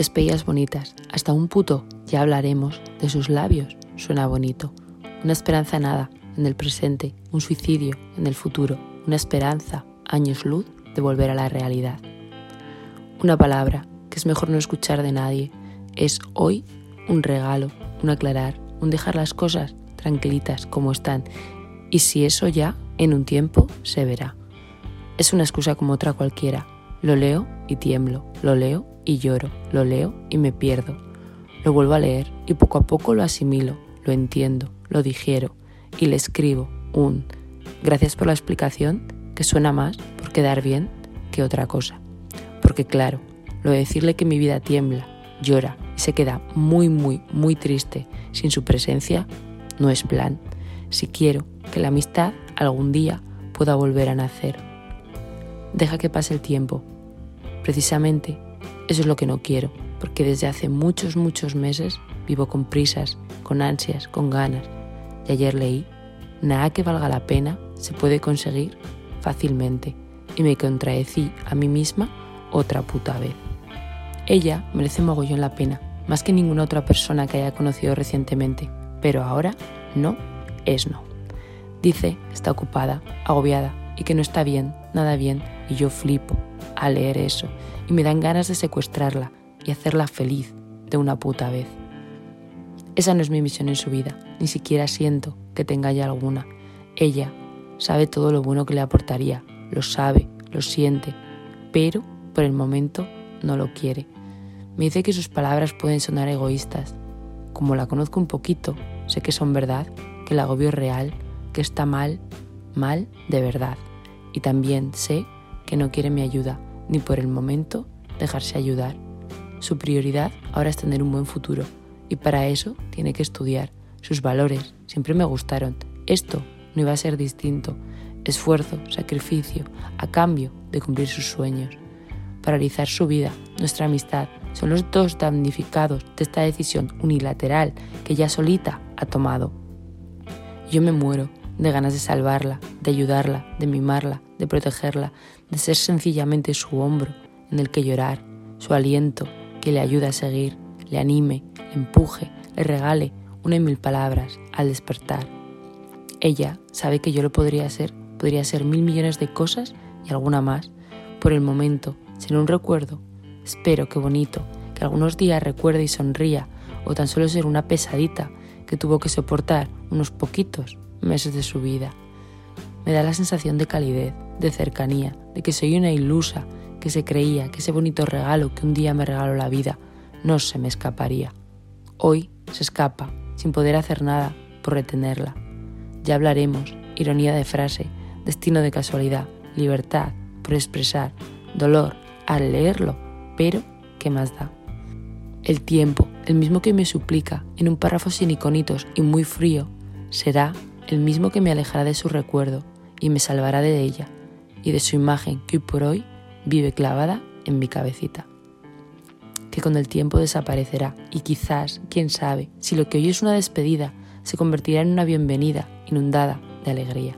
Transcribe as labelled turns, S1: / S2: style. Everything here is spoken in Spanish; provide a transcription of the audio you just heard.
S1: Despedidas bonitas, hasta un puto, ya hablaremos, de sus labios, suena bonito. Una esperanza nada, en el presente, un suicidio, en el futuro, una esperanza, años luz, de volver a la realidad. Una palabra, que es mejor no escuchar de nadie, es hoy un regalo, un aclarar, un dejar las cosas tranquilitas como están. Y si eso ya, en un tiempo, se verá. Es una excusa como otra cualquiera. Lo leo y tiemblo, lo leo y lloro, lo leo y me pierdo. Lo vuelvo a leer y poco a poco lo asimilo, lo entiendo, lo digiero y le escribo un gracias por la explicación que suena más por quedar bien que otra cosa. Porque claro, lo de decirle que mi vida tiembla, llora y se queda muy, muy, muy triste sin su presencia no es plan. Si quiero que la amistad algún día pueda volver a nacer Deja que pase el tiempo. Precisamente eso es lo que no quiero, porque desde hace muchos, muchos meses vivo con prisas, con ansias, con ganas. Y ayer leí, nada que valga la pena se puede conseguir fácilmente. Y me contradecí a mí misma otra puta vez. Ella merece mogollón la pena, más que ninguna otra persona que haya conocido recientemente, pero ahora no es no. Dice, está ocupada, agobiada, y que no está bien, nada bien, y yo flipo al leer eso y me dan ganas de secuestrarla y hacerla feliz de una puta vez. Esa no es mi misión en su vida, ni siquiera siento que tenga ya alguna. Ella sabe todo lo bueno que le aportaría, lo sabe, lo siente, pero por el momento no lo quiere. Me dice que sus palabras pueden sonar egoístas. Como la conozco un poquito, sé que son verdad, que el agobio es real, que está mal, mal de verdad y también sé que no quiere mi ayuda, ni por el momento dejarse ayudar. Su prioridad ahora es tener un buen futuro y para eso tiene que estudiar. Sus valores siempre me gustaron. Esto no iba a ser distinto. Esfuerzo, sacrificio, a cambio de cumplir sus sueños. Paralizar su vida, nuestra amistad, son los dos damnificados de esta decisión unilateral que ella solita ha tomado. Yo me muero de ganas de salvarla, de ayudarla, de mimarla, de protegerla, de ser sencillamente su hombro en el que llorar, su aliento que le ayude a seguir, le anime, le empuje, le regale una y mil palabras al despertar. Ella sabe que yo lo podría ser, podría ser mil millones de cosas y alguna más. Por el momento, sin un recuerdo, espero que bonito, que algunos días recuerde y sonría, o tan solo ser una pesadita que tuvo que soportar unos poquitos meses de su vida. Me da la sensación de calidez, de cercanía, de que soy una ilusa que se creía que ese bonito regalo que un día me regaló la vida no se me escaparía. Hoy se escapa, sin poder hacer nada por retenerla. Ya hablaremos, ironía de frase, destino de casualidad, libertad por expresar, dolor al leerlo, pero ¿qué más da? El tiempo, el mismo que me suplica en un párrafo sin iconitos y muy frío, será el mismo que me alejará de su recuerdo y me salvará de ella y de su imagen que hoy por hoy vive clavada en mi cabecita. Que con el tiempo desaparecerá y quizás, quién sabe, si lo que hoy es una despedida se convertirá en una bienvenida inundada de alegría.